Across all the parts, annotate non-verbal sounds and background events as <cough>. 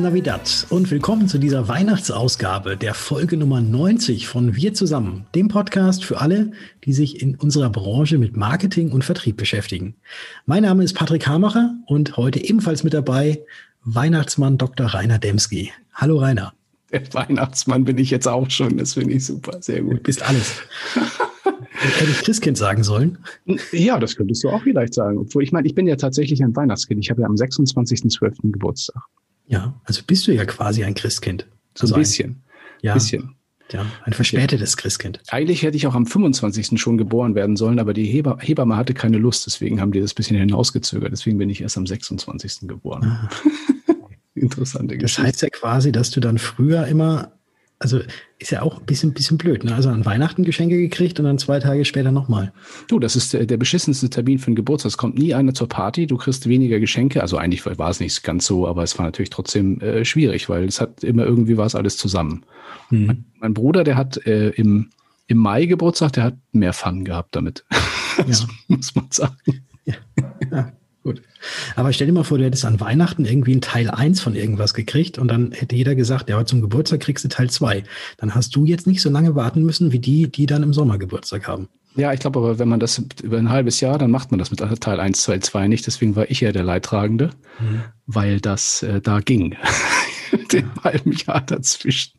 Navidad und willkommen zu dieser Weihnachtsausgabe der Folge Nummer 90 von Wir zusammen, dem Podcast für alle, die sich in unserer Branche mit Marketing und Vertrieb beschäftigen. Mein Name ist Patrick Hamacher und heute ebenfalls mit dabei Weihnachtsmann Dr. Rainer Demski. Hallo Rainer. Der Weihnachtsmann bin ich jetzt auch schon, das finde ich super, sehr gut. Du bist alles. Hätte ich Christkind sagen sollen? Ja, das könntest du auch vielleicht sagen. Obwohl, ich meine, ich bin ja tatsächlich ein Weihnachtskind. Ich habe ja am 26.12. Geburtstag. Ja, also bist du ja quasi ein Christkind. So ein bisschen. Ein, ja. Bisschen. Ja, ein verspätetes Christkind. Eigentlich hätte ich auch am 25. schon geboren werden sollen, aber die Heber Hebamme hatte keine Lust, deswegen haben die das bisschen hinausgezögert. Deswegen bin ich erst am 26. geboren. Ah. <laughs> Interessante Geschichte. Das heißt ja quasi, dass du dann früher immer also ist ja auch ein bisschen, bisschen blöd. Ne? Also an Weihnachten Geschenke gekriegt und dann zwei Tage später nochmal. Du, das ist der, der beschissenste Termin für einen Geburtstag. Es kommt nie einer zur Party, du kriegst weniger Geschenke. Also eigentlich war es nicht ganz so, aber es war natürlich trotzdem äh, schwierig, weil es hat immer irgendwie war es alles zusammen. Mhm. Mein, mein, Bruder, der hat äh, im, im Mai Geburtstag, der hat mehr Fun gehabt damit. <laughs> ja. muss man sagen. Ja. ja. Gut. Aber stell dir mal vor, du hättest an Weihnachten irgendwie ein Teil 1 von irgendwas gekriegt und dann hätte jeder gesagt, ja, zum Geburtstag kriegst du Teil 2. Dann hast du jetzt nicht so lange warten müssen wie die, die dann im Sommer Geburtstag haben. Ja, ich glaube aber, wenn man das über ein halbes Jahr, dann macht man das mit Teil 1, Teil 2 nicht. Deswegen war ich ja der Leidtragende, mhm. weil das äh, da ging. <laughs> Den halben Jahr dazwischen.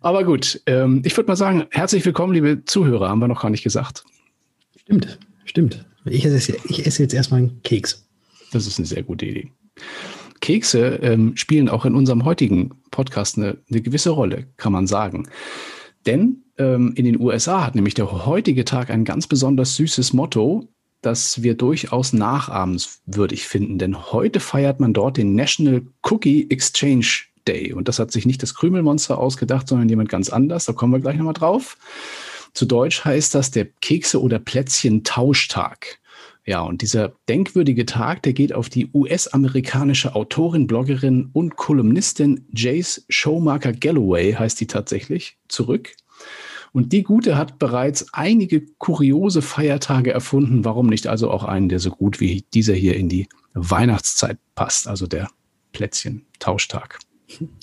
Aber gut, ähm, ich würde mal sagen, herzlich willkommen, liebe Zuhörer, haben wir noch gar nicht gesagt. Stimmt, stimmt. Ich esse, ich esse jetzt erstmal einen Keks. Das ist eine sehr gute Idee. Kekse ähm, spielen auch in unserem heutigen Podcast eine, eine gewisse Rolle, kann man sagen. Denn ähm, in den USA hat nämlich der heutige Tag ein ganz besonders süßes Motto, das wir durchaus nachahmenswürdig finden. Denn heute feiert man dort den National Cookie Exchange Day. Und das hat sich nicht das Krümelmonster ausgedacht, sondern jemand ganz anders. Da kommen wir gleich nochmal drauf. Zu Deutsch heißt das der Kekse- oder Plätzchen-Tauschtag. Ja, und dieser denkwürdige Tag, der geht auf die US-amerikanische Autorin, Bloggerin und Kolumnistin Jace Showmaker Galloway, heißt die tatsächlich, zurück. Und die Gute hat bereits einige kuriose Feiertage erfunden. Warum nicht also auch einen, der so gut wie dieser hier in die Weihnachtszeit passt, also der Plätzchen-Tauschtag.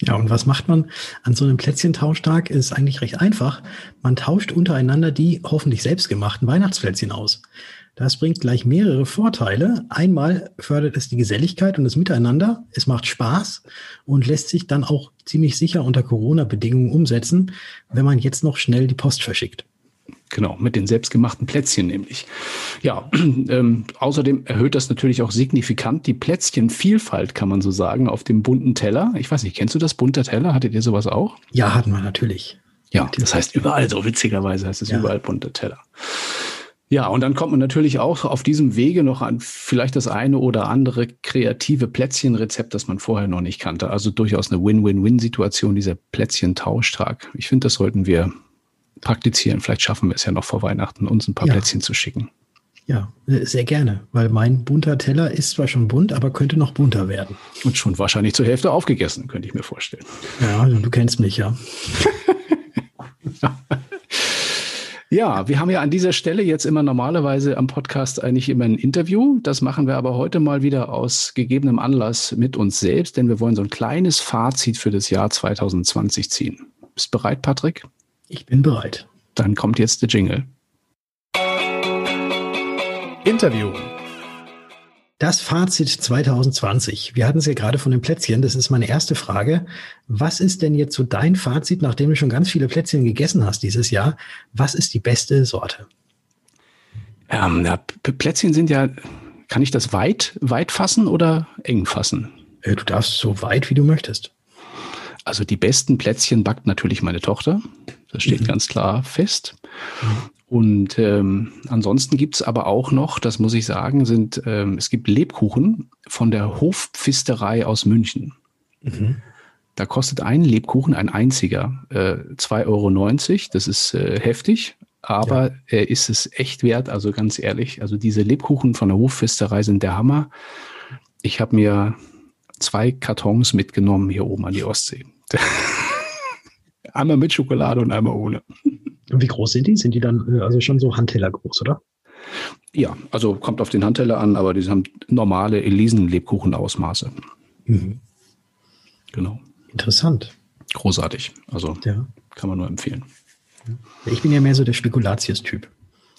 Ja, und was macht man an so einem Plätzchentauschtag? Ist eigentlich recht einfach. Man tauscht untereinander die hoffentlich selbstgemachten Weihnachtsplätzchen aus. Das bringt gleich mehrere Vorteile. Einmal fördert es die Geselligkeit und das Miteinander. Es macht Spaß und lässt sich dann auch ziemlich sicher unter Corona-Bedingungen umsetzen, wenn man jetzt noch schnell die Post verschickt. Genau, mit den selbstgemachten Plätzchen nämlich. Ja, <clears throat> ähm, außerdem erhöht das natürlich auch signifikant die Plätzchenvielfalt, kann man so sagen, auf dem bunten Teller. Ich weiß nicht, kennst du das bunte Teller? Hattet ihr sowas auch? Ja, hatten wir natürlich. Ja, natürlich. das heißt überall so, witzigerweise heißt es ja. überall bunte Teller. Ja, und dann kommt man natürlich auch auf diesem Wege noch an vielleicht das eine oder andere kreative Plätzchenrezept, das man vorher noch nicht kannte. Also durchaus eine Win-Win-Win-Situation, dieser Plätzchentauschtrag. Ich finde, das sollten wir praktizieren. Vielleicht schaffen wir es ja noch vor Weihnachten, uns ein paar ja. Plätzchen zu schicken. Ja, sehr gerne, weil mein bunter Teller ist zwar schon bunt, aber könnte noch bunter werden. Und schon wahrscheinlich zur Hälfte aufgegessen, könnte ich mir vorstellen. Ja, du kennst mich ja. <laughs> Ja, wir haben ja an dieser Stelle jetzt immer normalerweise am Podcast eigentlich immer ein Interview. Das machen wir aber heute mal wieder aus gegebenem Anlass mit uns selbst, denn wir wollen so ein kleines Fazit für das Jahr 2020 ziehen. Bist bereit, Patrick? Ich bin bereit. Dann kommt jetzt der Jingle. Interview. Das Fazit 2020. Wir hatten es ja gerade von den Plätzchen. Das ist meine erste Frage. Was ist denn jetzt so dein Fazit, nachdem du schon ganz viele Plätzchen gegessen hast dieses Jahr? Was ist die beste Sorte? Ähm, ja, Plätzchen sind ja, kann ich das weit, weit fassen oder eng fassen? Äh, du darfst so weit, wie du möchtest. Also die besten Plätzchen backt natürlich meine Tochter. Das steht mhm. ganz klar fest. Mhm. Und ähm, ansonsten gibt's aber auch noch, das muss ich sagen, sind ähm, es gibt Lebkuchen von der Hofpfisterei aus München. Mhm. Da kostet ein Lebkuchen, ein einziger, äh, 2,90 Euro. Das ist äh, heftig, aber ja. äh, ist es echt wert. Also ganz ehrlich, also diese Lebkuchen von der Hofpfisterei sind der Hammer. Ich habe mir zwei Kartons mitgenommen hier oben an die Ostsee. <laughs> einmal mit Schokolade und einmal ohne. Und wie groß sind die? Sind die dann äh, also schon so Handteller groß, oder? Ja, also kommt auf den Handteller an, aber die haben normale Elisen-Lebkuchen-Ausmaße. Mhm. Genau. Interessant. Großartig. Also ja. kann man nur empfehlen. Ich bin ja mehr so der Spekulatius-Typ.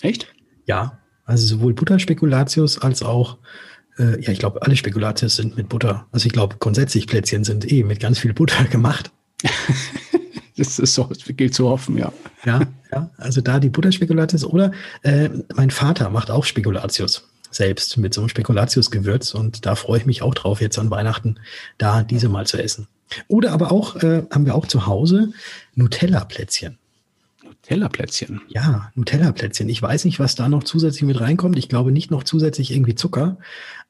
Echt? Ja. Also sowohl Butterspekulatius als auch, äh, ja, ich glaube, alle Spekulatius sind mit Butter. Also ich glaube, grundsätzlich Plätzchen sind eh mit ganz viel Butter <laughs> gemacht. <laughs> das ist so, gilt zu hoffen, ja. Ja, ja. Also da die Butterspekulatius oder äh, mein Vater macht auch Spekulatius selbst mit so einem Spekulatius-Gewürz und da freue ich mich auch drauf, jetzt an Weihnachten da diese mal zu essen. Oder aber auch, äh, haben wir auch zu Hause Nutella-Plätzchen. Nutella-Plätzchen? Ja, Nutella-Plätzchen. Ich weiß nicht, was da noch zusätzlich mit reinkommt. Ich glaube nicht noch zusätzlich irgendwie Zucker.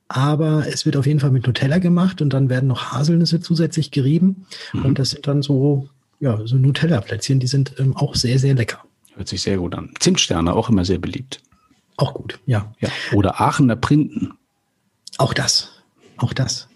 Aber es wird auf jeden Fall mit Nutella gemacht und dann werden noch Haselnüsse zusätzlich gerieben. Mhm. Und das sind dann so, ja, so Nutella-Plätzchen. Die sind ähm, auch sehr, sehr lecker. Hört sich sehr gut an. Zimtsterne auch immer sehr beliebt. Auch gut, ja. ja. Oder Aachener Printen. Auch das. Auch das.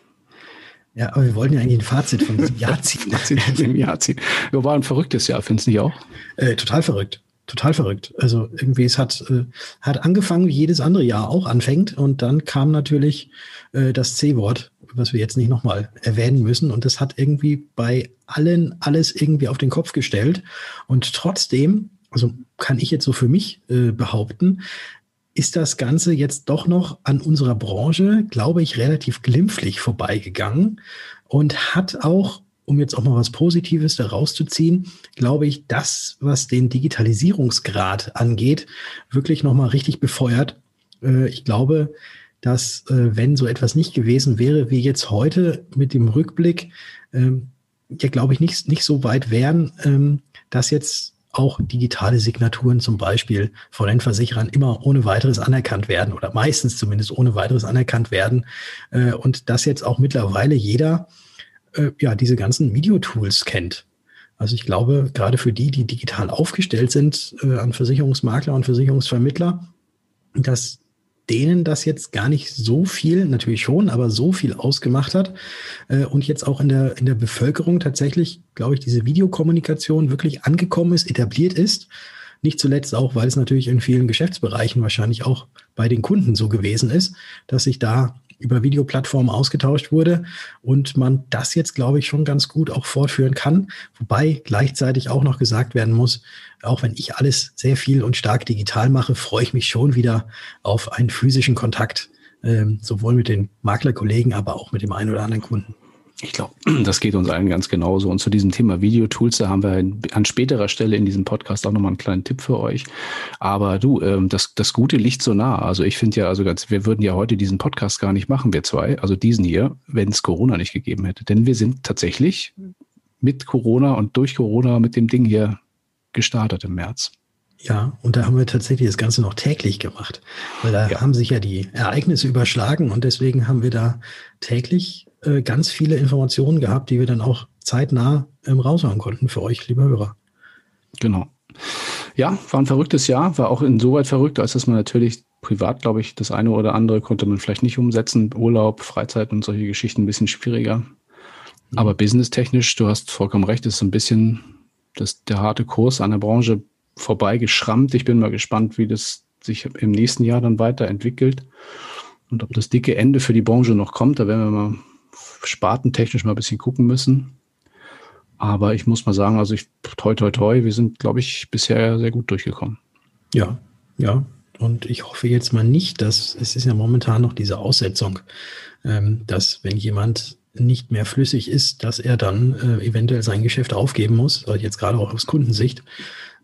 Ja, aber wir wollten ja eigentlich ein Fazit von diesem <laughs> Jahr ziehen. Fazit von diesem Jahr ziehen. Ja, war ein verrücktes Jahr, findest du nicht auch? Äh, total verrückt. Total verrückt. Also irgendwie, es hat, äh, hat angefangen, wie jedes andere Jahr auch anfängt. Und dann kam natürlich äh, das C-Wort, was wir jetzt nicht nochmal erwähnen müssen. Und das hat irgendwie bei allen alles irgendwie auf den Kopf gestellt. Und trotzdem, also kann ich jetzt so für mich äh, behaupten, ist das Ganze jetzt doch noch an unserer Branche, glaube ich, relativ glimpflich vorbeigegangen und hat auch, um jetzt auch mal was Positives daraus zu ziehen, glaube ich, das, was den Digitalisierungsgrad angeht, wirklich nochmal richtig befeuert. Äh, ich glaube, dass äh, wenn so etwas nicht gewesen wäre, wie jetzt heute mit dem Rückblick, ähm, ja, glaube ich, nicht, nicht so weit wären, ähm, dass jetzt auch digitale Signaturen zum Beispiel von den Versicherern immer ohne weiteres anerkannt werden oder meistens zumindest ohne weiteres anerkannt werden. Äh, und dass jetzt auch mittlerweile jeder äh, ja diese ganzen Videotools kennt. Also ich glaube, gerade für die, die digital aufgestellt sind äh, an Versicherungsmakler und Versicherungsvermittler, dass denen das jetzt gar nicht so viel, natürlich schon, aber so viel ausgemacht hat äh, und jetzt auch in der, in der Bevölkerung tatsächlich, glaube ich, diese Videokommunikation wirklich angekommen ist, etabliert ist. Nicht zuletzt auch, weil es natürlich in vielen Geschäftsbereichen wahrscheinlich auch bei den Kunden so gewesen ist, dass sich da über Videoplattformen ausgetauscht wurde und man das jetzt, glaube ich, schon ganz gut auch fortführen kann. Wobei gleichzeitig auch noch gesagt werden muss, auch wenn ich alles sehr viel und stark digital mache, freue ich mich schon wieder auf einen physischen Kontakt, ähm, sowohl mit den Maklerkollegen, aber auch mit dem einen oder anderen Kunden. Ich glaube, <clears throat> das geht uns allen ganz genauso. Und zu diesem Thema Videotools, da haben wir an späterer Stelle in diesem Podcast auch nochmal einen kleinen Tipp für euch. Aber du, ähm, das, das Gute liegt so nah. Also ich finde ja, also ganz, wir würden ja heute diesen Podcast gar nicht machen, wir zwei, also diesen hier, wenn es Corona nicht gegeben hätte. Denn wir sind tatsächlich mit Corona und durch Corona mit dem Ding hier gestartet im März. Ja, und da haben wir tatsächlich das Ganze noch täglich gemacht, weil da ja. haben sich ja die Ereignisse überschlagen und deswegen haben wir da täglich äh, ganz viele Informationen gehabt, die wir dann auch zeitnah ähm, raushauen konnten für euch, liebe Hörer. Genau. Ja, war ein verrücktes Jahr, war auch insoweit verrückt, als dass man natürlich privat, glaube ich, das eine oder andere konnte man vielleicht nicht umsetzen. Urlaub, Freizeit und solche Geschichten ein bisschen schwieriger. Mhm. Aber businesstechnisch, du hast vollkommen recht, ist so ein bisschen das, der harte Kurs an der Branche vorbeigeschrammt. Ich bin mal gespannt, wie das sich im nächsten Jahr dann weiterentwickelt und ob das dicke Ende für die Branche noch kommt. Da werden wir mal spartentechnisch mal ein bisschen gucken müssen. Aber ich muss mal sagen, also ich, toi, toi, toi, wir sind, glaube ich, bisher sehr gut durchgekommen. Ja, ja. Und ich hoffe jetzt mal nicht, dass es ist ja momentan noch diese Aussetzung, ähm, dass wenn jemand nicht mehr flüssig ist, dass er dann äh, eventuell sein Geschäft aufgeben muss, also jetzt gerade auch aus Kundensicht,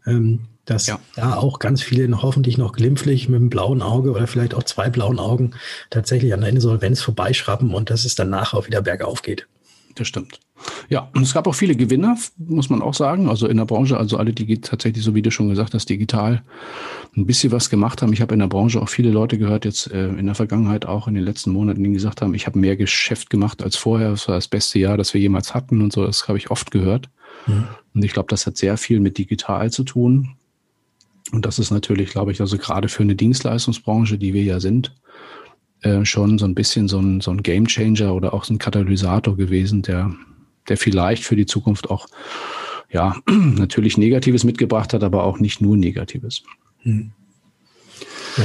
ähm, dass ja. da auch ganz viele noch hoffentlich noch glimpflich mit einem blauen Auge oder vielleicht auch zwei blauen Augen tatsächlich an der Insolvenz vorbeischrappen und dass es danach auch wieder bergauf geht. Das stimmt. Ja, und es gab auch viele Gewinner, muss man auch sagen. Also in der Branche, also alle, die tatsächlich, so wie du schon gesagt hast, digital ein bisschen was gemacht haben. Ich habe in der Branche auch viele Leute gehört, jetzt äh, in der Vergangenheit auch in den letzten Monaten, die gesagt haben, ich habe mehr Geschäft gemacht als vorher. Es war das beste Jahr, das wir jemals hatten und so. Das habe ich oft gehört. Mhm. Und ich glaube, das hat sehr viel mit digital zu tun. Und das ist natürlich, glaube ich, also gerade für eine Dienstleistungsbranche, die wir ja sind, äh, schon so ein bisschen so ein, so ein Game Changer oder auch so ein Katalysator gewesen, der, der vielleicht für die Zukunft auch, ja, <clears throat> natürlich Negatives mitgebracht hat, aber auch nicht nur Negatives. Hm. Ja.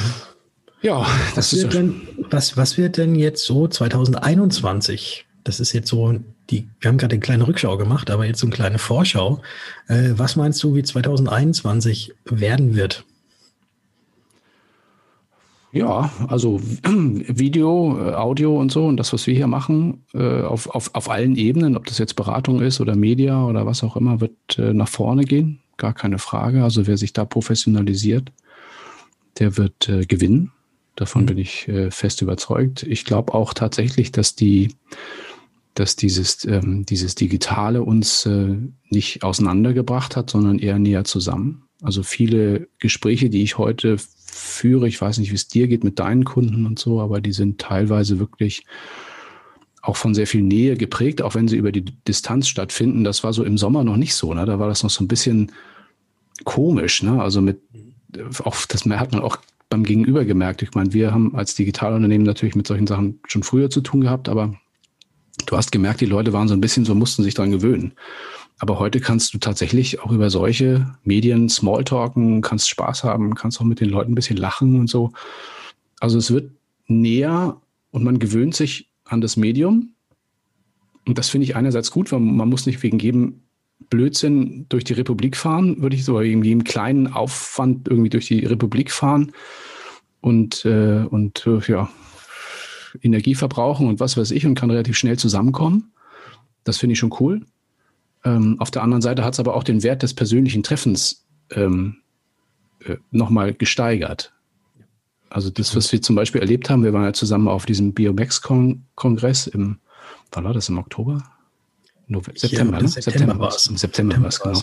ja, das was ist. Wird denn, was, was wird denn jetzt so 2021? Das ist jetzt so die, wir haben gerade eine kleine Rückschau gemacht, aber jetzt so eine kleine Vorschau. Äh, was meinst du, wie 2021 werden wird? Ja, also <clears throat> Video, äh, Audio und so und das, was wir hier machen, äh, auf, auf, auf allen Ebenen, ob das jetzt Beratung ist oder Media oder was auch immer, wird äh, nach vorne gehen. Gar keine Frage. Also wer sich da professionalisiert, der wird gewinnen. Davon mhm. bin ich fest überzeugt. Ich glaube auch tatsächlich, dass die, dass dieses, ähm, dieses Digitale uns nicht auseinandergebracht hat, sondern eher näher zusammen. Also viele Gespräche, die ich heute führe. Ich weiß nicht, wie es dir geht mit deinen Kunden und so, aber die sind teilweise wirklich auch von sehr viel Nähe geprägt, auch wenn sie über die Distanz stattfinden. Das war so im Sommer noch nicht so. Ne? Da war das noch so ein bisschen komisch. Ne? Also mit, auch das hat man auch beim Gegenüber gemerkt. Ich meine, wir haben als Digitalunternehmen natürlich mit solchen Sachen schon früher zu tun gehabt, aber du hast gemerkt, die Leute waren so ein bisschen so, mussten sich daran gewöhnen. Aber heute kannst du tatsächlich auch über solche Medien Smalltalken, kannst Spaß haben, kannst auch mit den Leuten ein bisschen lachen und so. Also es wird näher und man gewöhnt sich an das Medium. Und das finde ich einerseits gut, weil man muss nicht wegen jedem Blödsinn durch die Republik fahren, würde ich so, wegen jedem kleinen Aufwand irgendwie durch die Republik fahren und, äh, und äh, ja, Energie verbrauchen und was weiß ich und kann relativ schnell zusammenkommen. Das finde ich schon cool. Ähm, auf der anderen Seite hat es aber auch den Wert des persönlichen Treffens ähm, äh, nochmal gesteigert. Also das, was wir zum Beispiel erlebt haben, wir waren ja zusammen auf diesem Biomex-Kongress im, wann war das, im Oktober? November, September, ne? September war es. Im September, war es, genau.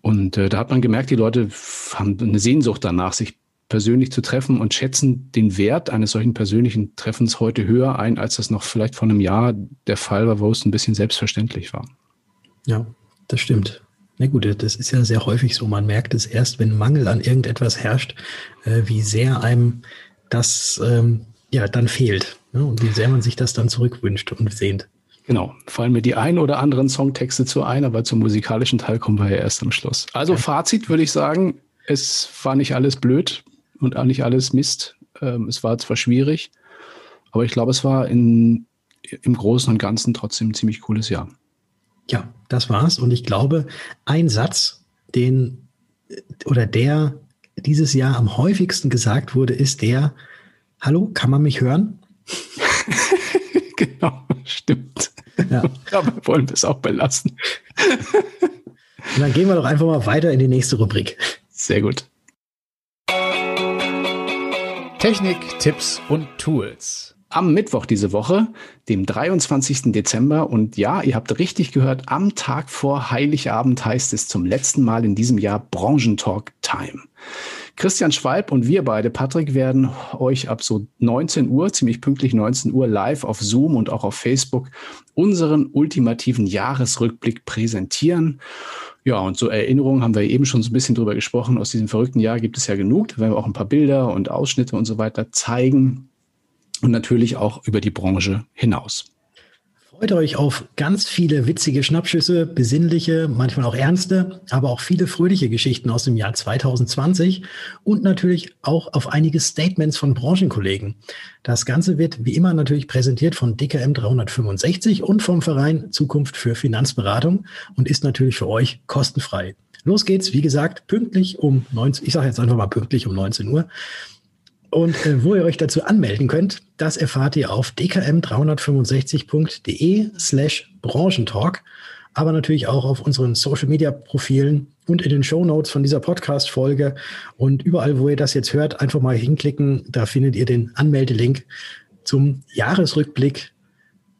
Und äh, da hat man gemerkt, die Leute haben eine Sehnsucht danach, sich persönlich zu treffen und schätzen den Wert eines solchen persönlichen Treffens heute höher ein, als das noch vielleicht vor einem Jahr der Fall war, wo es ein bisschen selbstverständlich war. Ja, das stimmt. Na gut, das ist ja sehr häufig so. Man merkt es erst, wenn Mangel an irgendetwas herrscht, äh, wie sehr einem das ähm, ja dann fehlt ne? und wie sehr man sich das dann zurückwünscht und sehnt. Genau, fallen mir die ein oder anderen Songtexte zu ein, aber zum musikalischen Teil kommen wir ja erst am Schluss. Also ja. Fazit würde ich sagen, es war nicht alles blöd und auch nicht alles Mist. Ähm, es war zwar schwierig, aber ich glaube, es war in, im Großen und Ganzen trotzdem ein ziemlich cooles Jahr. Ja, das war's. Und ich glaube, ein Satz, den oder der dieses Jahr am häufigsten gesagt wurde, ist der, hallo, kann man mich hören? <laughs> genau, stimmt. Ja. <laughs> Aber wollen wir es auch belassen. <laughs> Und dann gehen wir doch einfach mal weiter in die nächste Rubrik. Sehr gut. Technik, Tipps und Tools am Mittwoch diese Woche, dem 23. Dezember. Und ja, ihr habt richtig gehört, am Tag vor Heiligabend heißt es zum letzten Mal in diesem Jahr Branchentalk Time. Christian Schwalb und wir beide, Patrick, werden euch ab so 19 Uhr, ziemlich pünktlich 19 Uhr, live auf Zoom und auch auf Facebook unseren ultimativen Jahresrückblick präsentieren. Ja, und so Erinnerungen haben wir eben schon so ein bisschen drüber gesprochen. Aus diesem verrückten Jahr gibt es ja genug. Da werden wir auch ein paar Bilder und Ausschnitte und so weiter zeigen und natürlich auch über die Branche hinaus. Freut euch auf ganz viele witzige Schnappschüsse, besinnliche, manchmal auch ernste, aber auch viele fröhliche Geschichten aus dem Jahr 2020 und natürlich auch auf einige Statements von Branchenkollegen. Das Ganze wird wie immer natürlich präsentiert von DKM 365 und vom Verein Zukunft für Finanzberatung und ist natürlich für euch kostenfrei. Los geht's, wie gesagt, pünktlich um 19, ich sage jetzt einfach mal pünktlich um 19 Uhr. Und äh, wo ihr euch dazu anmelden könnt, das erfahrt ihr auf dkm365.de slash Branchentalk, aber natürlich auch auf unseren Social-Media-Profilen und in den Show Notes von dieser Podcast-Folge. Und überall, wo ihr das jetzt hört, einfach mal hinklicken. Da findet ihr den Anmeldelink zum Jahresrückblick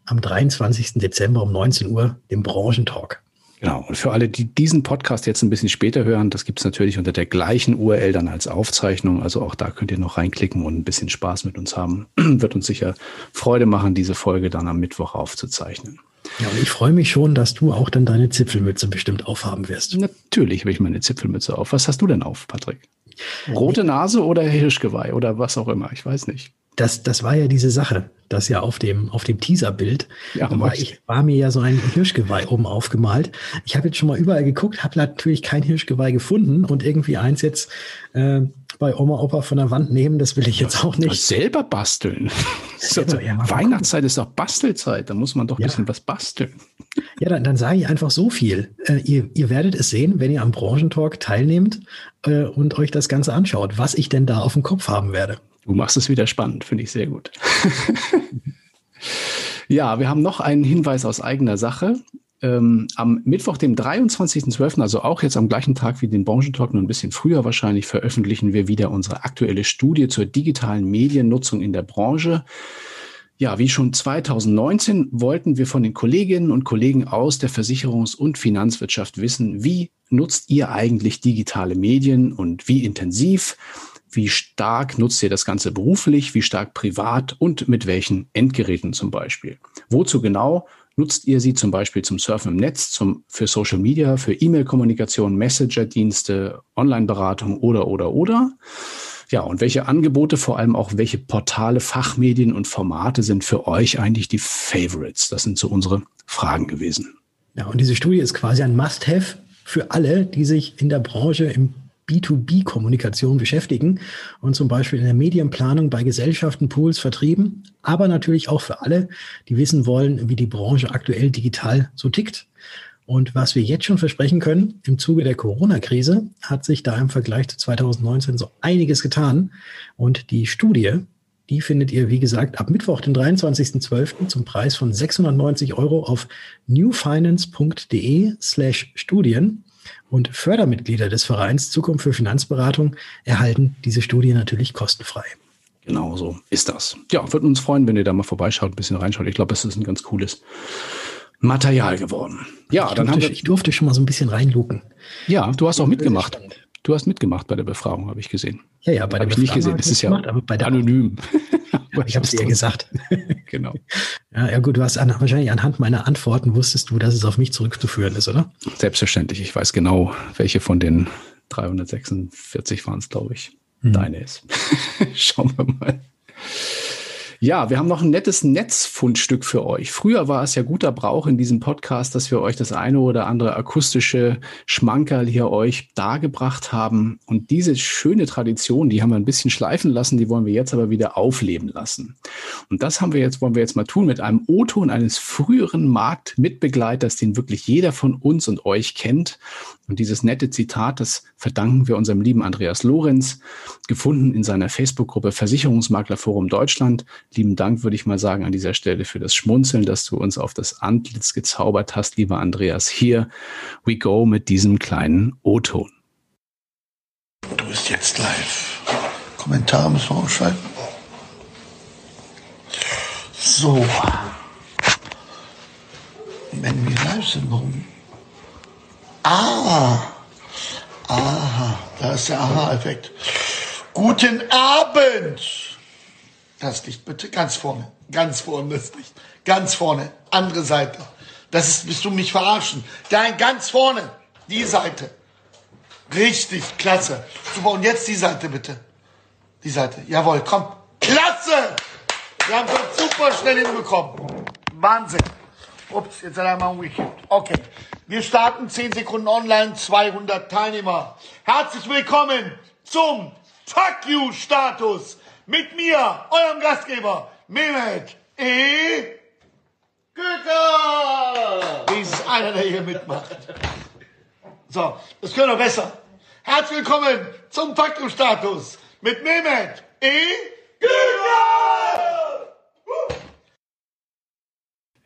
am 23. Dezember um 19 Uhr, dem Branchentalk. Genau. Und für alle, die diesen Podcast jetzt ein bisschen später hören, das gibt es natürlich unter der gleichen URL dann als Aufzeichnung. Also auch da könnt ihr noch reinklicken und ein bisschen Spaß mit uns haben. <clears throat> Wird uns sicher Freude machen, diese Folge dann am Mittwoch aufzuzeichnen. Ja, und ich freue mich schon, dass du auch dann deine Zipfelmütze bestimmt aufhaben wirst. Natürlich habe ich meine Zipfelmütze auf. Was hast du denn auf, Patrick? Rote Nase oder Hirschgeweih oder was auch immer? Ich weiß nicht das, das war ja diese Sache, das ja auf dem, auf dem Teaserbild, ja, war, ich, war mir ja so ein Hirschgeweih oben aufgemalt. Ich habe jetzt schon mal überall geguckt, habe natürlich kein Hirschgeweih gefunden und irgendwie eins jetzt äh, bei Oma Opa von der Wand nehmen, das will ich jetzt auch nicht. Selber basteln. <laughs> Selber, ja, Weihnachtszeit ist doch Bastelzeit, da muss man doch ein ja. bisschen was basteln. Ja, dann, dann sage ich einfach so viel. Äh, ihr, ihr werdet es sehen, wenn ihr am Branchentalk teilnehmt äh, und euch das Ganze anschaut, was ich denn da auf dem Kopf haben werde. Du machst es wieder spannend, finde ich sehr gut. <laughs> ja, wir haben noch einen Hinweis aus eigener Sache ähm, am Mittwoch, dem 23.12., also auch jetzt am gleichen Tag wie den Branchentalk, nur ein bisschen früher wahrscheinlich, veröffentlichen wir wieder unsere aktuelle Studie zur digitalen Mediennutzung in der Branche. Ja, wie schon 2019 wollten wir von den Kolleginnen und Kollegen aus der Versicherungs- und Finanzwirtschaft wissen, wie nutzt ihr eigentlich digitale Medien und wie intensiv? Wie stark nutzt ihr das Ganze beruflich? Wie stark privat? Und mit welchen Endgeräten zum Beispiel? Wozu genau? Nutzt ihr sie zum Beispiel zum Surfen im Netz, zum, für Social Media, für E-Mail-Kommunikation, Messenger-Dienste, Online-Beratung oder, oder, oder? Ja, und welche Angebote, vor allem auch welche Portale, Fachmedien und Formate sind für euch eigentlich die Favorites? Das sind so unsere Fragen gewesen. Ja, und diese Studie ist quasi ein Must-Have für alle, die sich in der Branche im B2B-Kommunikation beschäftigen und zum Beispiel in der Medienplanung bei Gesellschaften, Pools, Vertrieben, aber natürlich auch für alle, die wissen wollen, wie die Branche aktuell digital so tickt. Und was wir jetzt schon versprechen können, im Zuge der Corona-Krise hat sich da im Vergleich zu 2019 so einiges getan. Und die Studie, die findet ihr, wie gesagt, ab Mittwoch, den 23.12. zum Preis von 690 Euro auf newfinance.de slash Studien. Und Fördermitglieder des Vereins Zukunft für Finanzberatung erhalten diese Studie natürlich kostenfrei. Genau so ist das. Ja, würden uns freuen, wenn ihr da mal vorbeischaut, ein bisschen reinschaut. Ich glaube, es ist ein ganz cooles Material geworden. Ja, ich dann durfte, haben wir. Ich durfte schon mal so ein bisschen reinlucken. Ja, du hast auch mitgemacht. Du hast mitgemacht bei der Befragung, habe ich gesehen. Ja, ja, bei der hab ich nicht gesehen. Das ist ja gemacht, anonym. <laughs> Ich habe es dir gesagt. <laughs> genau. Ja, ja, gut, du hast an, wahrscheinlich anhand meiner Antworten wusstest du, dass es auf mich zurückzuführen ist, oder? Selbstverständlich. Ich weiß genau, welche von den 346 waren es, glaube ich, hm. deine ist. <laughs> Schauen wir mal. Ja, wir haben noch ein nettes Netzfundstück für euch. Früher war es ja guter Brauch in diesem Podcast, dass wir euch das eine oder andere akustische Schmankerl hier euch dargebracht haben. Und diese schöne Tradition, die haben wir ein bisschen schleifen lassen, die wollen wir jetzt aber wieder aufleben lassen. Und das haben wir jetzt, wollen wir jetzt mal tun mit einem O-Ton eines früheren Marktmitbegleiters, den wirklich jeder von uns und euch kennt. Und dieses nette Zitat, das verdanken wir unserem lieben Andreas Lorenz, gefunden in seiner Facebook-Gruppe Versicherungsmaklerforum Deutschland. Lieben Dank, würde ich mal sagen, an dieser Stelle für das Schmunzeln, dass du uns auf das Antlitz gezaubert hast, lieber Andreas. Hier we go mit diesem kleinen O-Ton. Du bist jetzt live. Kommentare müssen wir ausschalten. So. Wenn wir live sind, warum Ah, aha, da ist der Aha-Effekt. Guten Abend. Das Licht bitte ganz vorne, ganz vorne das Licht, ganz vorne, andere Seite. Das ist, bist du mich verarschen? Nein, ganz vorne, die Seite. Richtig, klasse. Super, und jetzt die Seite bitte. Die Seite, jawohl, komm. Klasse! Wir haben das super schnell hinbekommen. Wahnsinn. Ups, jetzt hat er mal ein Okay. Wir starten 10 Sekunden online, 200 Teilnehmer. Herzlich willkommen zum Fuck You Status mit mir, eurem Gastgeber, Mehmet E. Gücker. Dies einer, der hier mitmacht. So, das können wir besser. Herzlich willkommen zum Fuck You Status mit Mehmet E. Gücker.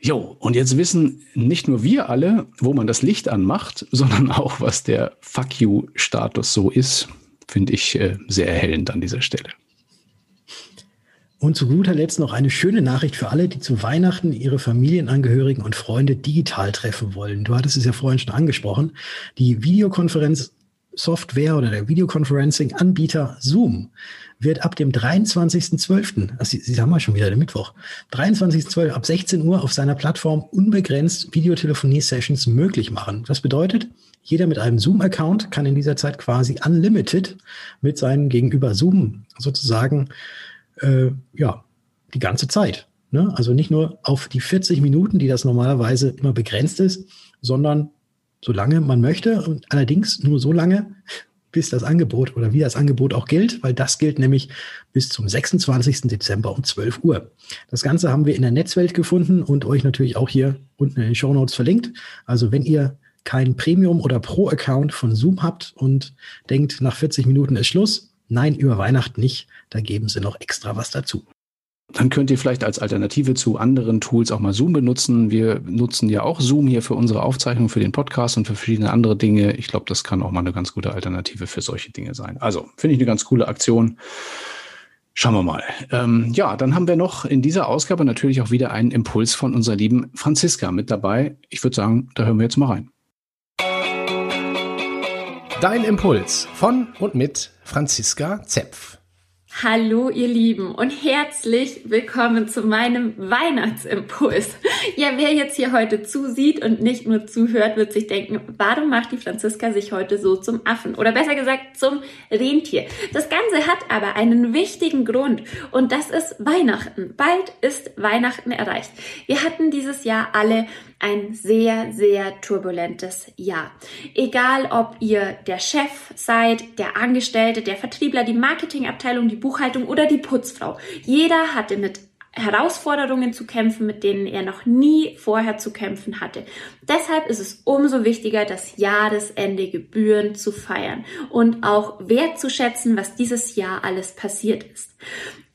Jo, und jetzt wissen nicht nur wir alle, wo man das Licht anmacht, <laughs> sondern auch, was der Fuck You-Status so ist, finde ich äh, sehr erhellend an dieser Stelle. Und zu guter Letzt noch eine schöne Nachricht für alle, die zu Weihnachten ihre Familienangehörigen und Freunde digital treffen wollen. Du hattest es ja vorhin schon angesprochen. Die Videokonferenz Software oder der Videoconferencing-Anbieter Zoom wird ab dem 23.12., also Sie, Sie haben ja schon wieder den Mittwoch, 23.12. ab 16 Uhr auf seiner Plattform unbegrenzt Videotelefonie-Sessions möglich machen. Das bedeutet, jeder mit einem Zoom-Account kann in dieser Zeit quasi unlimited mit seinem Gegenüber Zoom sozusagen, äh, ja, die ganze Zeit. Ne? Also nicht nur auf die 40 Minuten, die das normalerweise immer begrenzt ist, sondern solange man möchte und allerdings nur so lange, bis das Angebot oder wie das Angebot auch gilt, weil das gilt nämlich bis zum 26. Dezember um 12 Uhr. Das Ganze haben wir in der Netzwelt gefunden und euch natürlich auch hier unten in den Show Notes verlinkt. Also wenn ihr kein Premium- oder Pro-Account von Zoom habt und denkt, nach 40 Minuten ist Schluss, nein, über Weihnachten nicht, da geben sie noch extra was dazu. Dann könnt ihr vielleicht als Alternative zu anderen Tools auch mal Zoom benutzen. Wir nutzen ja auch Zoom hier für unsere Aufzeichnung, für den Podcast und für verschiedene andere Dinge. Ich glaube, das kann auch mal eine ganz gute Alternative für solche Dinge sein. Also finde ich eine ganz coole Aktion. Schauen wir mal. Ähm, ja, dann haben wir noch in dieser Ausgabe natürlich auch wieder einen Impuls von unserer lieben Franziska mit dabei. Ich würde sagen, da hören wir jetzt mal rein. Dein Impuls von und mit Franziska Zepf. Hallo ihr Lieben und herzlich willkommen zu meinem Weihnachtsimpuls. Ja, wer jetzt hier heute zusieht und nicht nur zuhört, wird sich denken, warum macht die Franziska sich heute so zum Affen? Oder besser gesagt zum Rentier. Das Ganze hat aber einen wichtigen Grund und das ist Weihnachten. Bald ist Weihnachten erreicht. Wir hatten dieses Jahr alle ein sehr, sehr turbulentes Jahr. Egal, ob ihr der Chef seid, der Angestellte, der Vertriebler, die Marketingabteilung, die Buchhaltung oder die Putzfrau. Jeder hatte mit Herausforderungen zu kämpfen, mit denen er noch nie vorher zu kämpfen hatte. Deshalb ist es umso wichtiger, das Jahresende gebührend zu feiern und auch wertzuschätzen, was dieses Jahr alles passiert ist.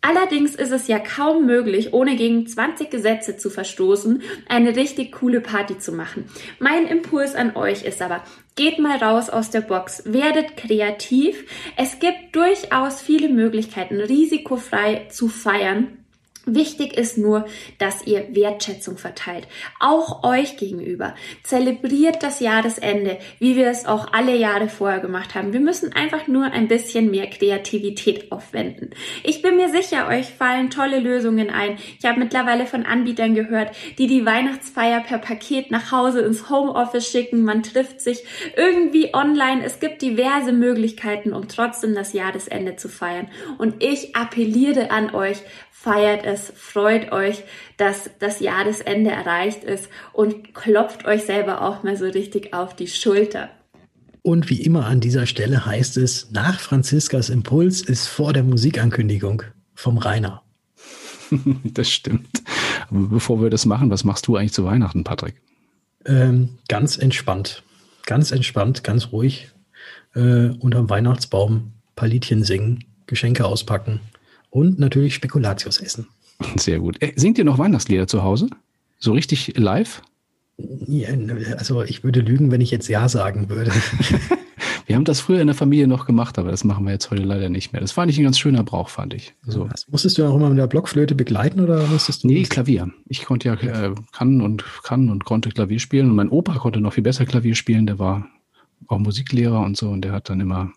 Allerdings ist es ja kaum möglich, ohne gegen 20 Gesetze zu verstoßen, eine richtig coole Party zu machen. Mein Impuls an euch ist aber, geht mal raus aus der Box, werdet kreativ. Es gibt durchaus viele Möglichkeiten, risikofrei zu feiern Wichtig ist nur, dass ihr Wertschätzung verteilt, auch euch gegenüber. Zelebriert das Jahresende, wie wir es auch alle Jahre vorher gemacht haben. Wir müssen einfach nur ein bisschen mehr Kreativität aufwenden. Ich bin mir sicher, euch fallen tolle Lösungen ein. Ich habe mittlerweile von Anbietern gehört, die die Weihnachtsfeier per Paket nach Hause ins Homeoffice schicken. Man trifft sich irgendwie online. Es gibt diverse Möglichkeiten, um trotzdem das Jahresende zu feiern. Und ich appelliere an euch, feiert es, freut euch, dass das Jahresende erreicht ist und klopft euch selber auch mal so richtig auf die Schulter. Und wie immer an dieser Stelle heißt es, nach Franziskas Impuls ist vor der Musikankündigung vom Rainer. <laughs> Das stimmt. Aber bevor wir das machen, was machst du eigentlich zu Weihnachten, Patrick? Ähm, ganz entspannt. Ganz entspannt, ganz ruhig. Äh, unterm Weihnachtsbaum ein paar Liedchen singen, Geschenke auspacken und natürlich Spekulatius essen. Sehr gut. Äh, singt ihr noch Weihnachtslieder zu Hause? So richtig live? Ja, also ich würde lügen, wenn ich jetzt Ja sagen würde. <laughs> wir haben das früher in der Familie noch gemacht, aber das machen wir jetzt heute leider nicht mehr. Das war nicht ein ganz schöner Brauch, fand ich. So. Das musstest du auch immer mit der Blockflöte begleiten oder musstest du? Nee, Klavier. Ich konnte ja äh, kann und kann und konnte Klavier spielen. Und mein Opa konnte noch viel besser Klavier spielen. Der war auch Musiklehrer und so und der hat dann immer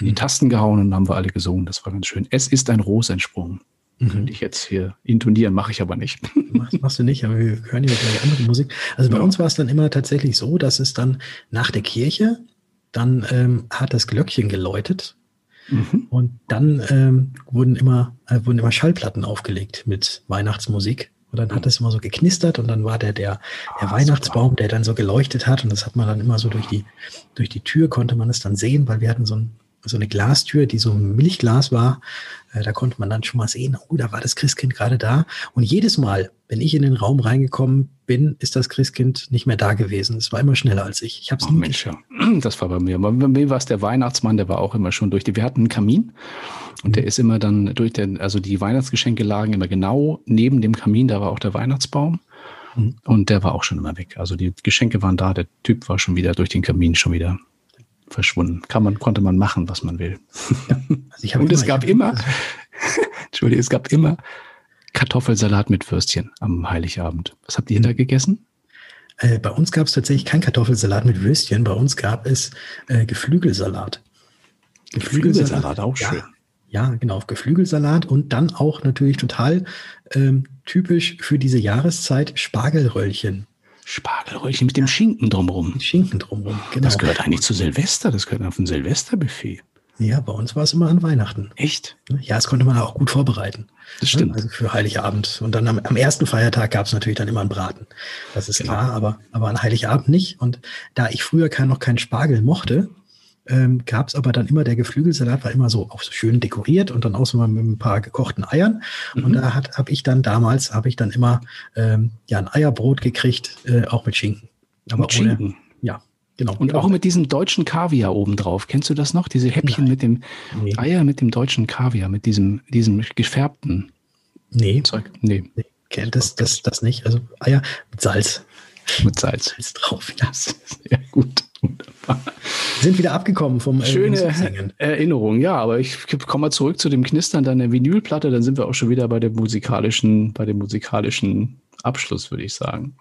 in die Tasten gehauen und dann haben wir alle gesungen. Das war ganz schön. Es ist ein Ros entsprungen. Mhm. Könnte ich jetzt hier intonieren, mache ich aber nicht. <laughs> Machst, machst du nicht, aber wir hören ja gleich andere Musik. Also bei ja. uns war es dann immer tatsächlich so, dass es dann nach der Kirche, dann ähm, hat das Glöckchen geläutet mhm. und dann ähm, wurden, immer, äh, wurden immer Schallplatten aufgelegt mit Weihnachtsmusik. Und dann hat es immer so geknistert und dann war der, der, der ah, Weihnachtsbaum, super. der dann so geleuchtet hat. Und das hat man dann immer so durch die, durch die Tür konnte man es dann sehen, weil wir hatten so ein, so eine Glastür, die so Milchglas war. Äh, da konnte man dann schon mal sehen, oh, da war das Christkind gerade da. Und jedes Mal, wenn ich in den Raum reingekommen bin, ist das Christkind nicht mehr da gewesen. Es war immer schneller als ich. Ich habe es oh, Mensch, ja. <clears throat> Das war bei mir. Bei mir war es der Weihnachtsmann, der war auch immer schon durch die. Wir hatten einen Kamin und mhm. der ist immer dann durch den, also die Weihnachtsgeschenke lagen immer genau neben dem Kamin, da war auch der Weihnachtsbaum. Mhm. Und der war auch schon immer weg. Also die Geschenke waren da, der Typ war schon wieder durch den Kamin schon wieder verschwunden. Kann man, konnte man machen, was man will. Ja, <laughs> also Und es gab immer, <laughs> Entschuldigung, es gab immer Kartoffelsalat mit Würstchen am Heiligabend. Was habt ihr da gegessen? Äh, bei uns gab es tatsächlich kein Kartoffelsalat mit Würstchen. Bei uns gab es äh, Geflügelsalat. Geflügelsalat, Geflügelsalat auch schön. Ja, ja, genau, Geflügelsalat und dann auch natürlich total ähm, typisch für diese Jahreszeit Spargelröllchen. Spargelröllchen mit dem Schinken drumherum. Schinken drumherum, genau. Das gehört eigentlich zu Silvester, das gehört auf ein Silvesterbuffet. Ja, bei uns war es immer an Weihnachten. Echt? Ja, das konnte man auch gut vorbereiten. Das stimmt. Also für Heiligabend. Und dann am, am ersten Feiertag gab es natürlich dann immer einen Braten. Das ist genau. klar, aber, aber an Heiligabend nicht. Und da ich früher kein, noch keinen Spargel mochte, ähm, gab es aber dann immer, der Geflügelsalat war immer so auch so schön dekoriert und dann auch so mal mit ein paar gekochten Eiern. Mhm. Und da habe ich dann damals, habe ich dann immer ähm, ja ein Eierbrot gekriegt, äh, auch mit Schinken. Aber mit Schinken? Ohne, ja, genau. Und auch mit diesem deutschen Kaviar obendrauf. Kennst du das noch? Diese Häppchen Nein. mit dem nee. Eier mit dem deutschen Kaviar, mit diesem, diesem gefärbten nee. Zeug? Nee. nee. Das, das, das nicht. Also Eier mit Salz. Mit Salz. Salz drauf, ja. Sehr gut. Wunderbar. Sind wieder abgekommen vom äh, Schöne Erinnerung, ja, aber ich komme mal zurück zu dem Knistern deiner Vinylplatte, dann sind wir auch schon wieder bei der musikalischen, bei dem musikalischen Abschluss, würde ich sagen.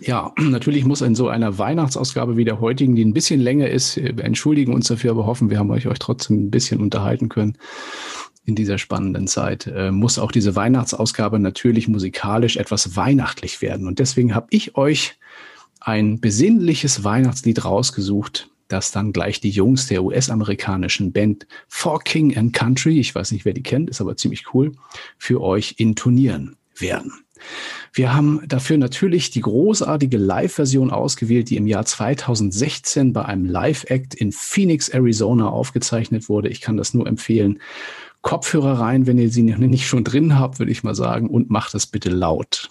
Ja, <clears throat> natürlich muss in so einer Weihnachtsausgabe wie der heutigen, die ein bisschen länger ist, wir entschuldigen uns dafür, aber hoffen, wir haben euch, euch trotzdem ein bisschen unterhalten können in dieser spannenden Zeit, äh, muss auch diese Weihnachtsausgabe natürlich musikalisch etwas weihnachtlich werden. Und deswegen habe ich euch ein besinnliches Weihnachtslied rausgesucht, das dann gleich die Jungs der US-amerikanischen Band For King and Country, ich weiß nicht, wer die kennt, ist aber ziemlich cool, für euch intonieren werden. Wir haben dafür natürlich die großartige Live-Version ausgewählt, die im Jahr 2016 bei einem Live-Act in Phoenix, Arizona aufgezeichnet wurde. Ich kann das nur empfehlen. Kopfhörer rein, wenn ihr sie nicht schon drin habt, würde ich mal sagen, und macht es bitte laut.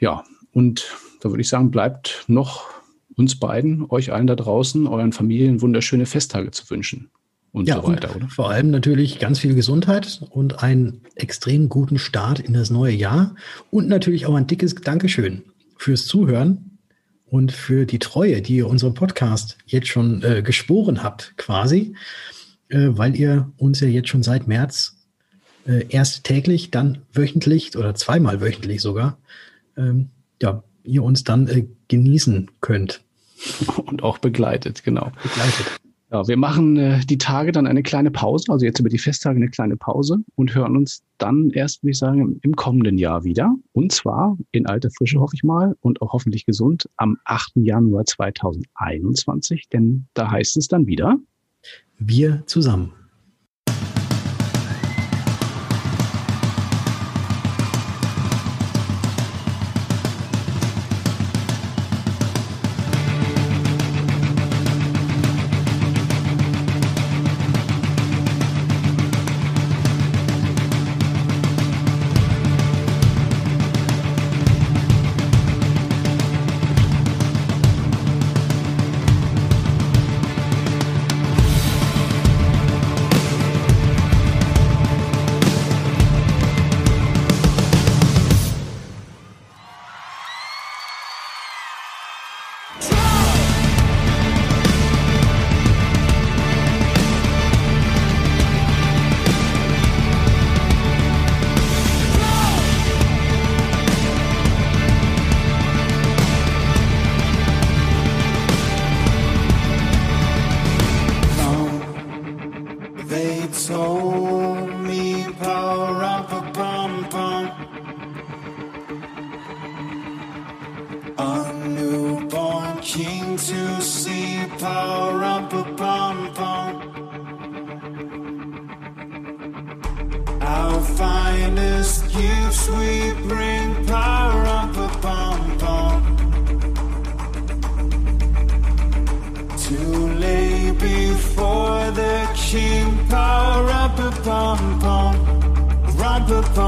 Ja, und da würde ich sagen, bleibt noch uns beiden, euch allen da draußen, euren Familien wunderschöne Festtage zu wünschen. Und ja, so weiter, und oder? Vor allem natürlich ganz viel Gesundheit und einen extrem guten Start in das neue Jahr. Und natürlich auch ein dickes Dankeschön fürs Zuhören und für die Treue, die ihr unserem Podcast jetzt schon äh, geschworen habt, quasi, äh, weil ihr uns ja jetzt schon seit März äh, erst täglich, dann wöchentlich oder zweimal wöchentlich sogar ähm, ja, ihr uns dann äh, genießen könnt. <laughs> Und auch begleitet, genau. Begleitet. Ja, wir machen äh, die Tage dann eine kleine Pause, also jetzt über die Festtage eine kleine Pause und hören uns dann erst, würde ich sagen, im, im kommenden Jahr wieder. Und zwar in alter Frische, hoffe ich mal, und auch hoffentlich gesund am 8. Januar 2021, denn da heißt es dann wieder. Wir zusammen.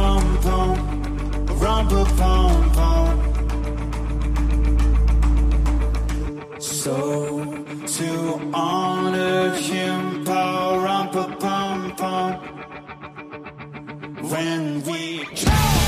pom pom. So to honor him, rumpa pom pom. When we count.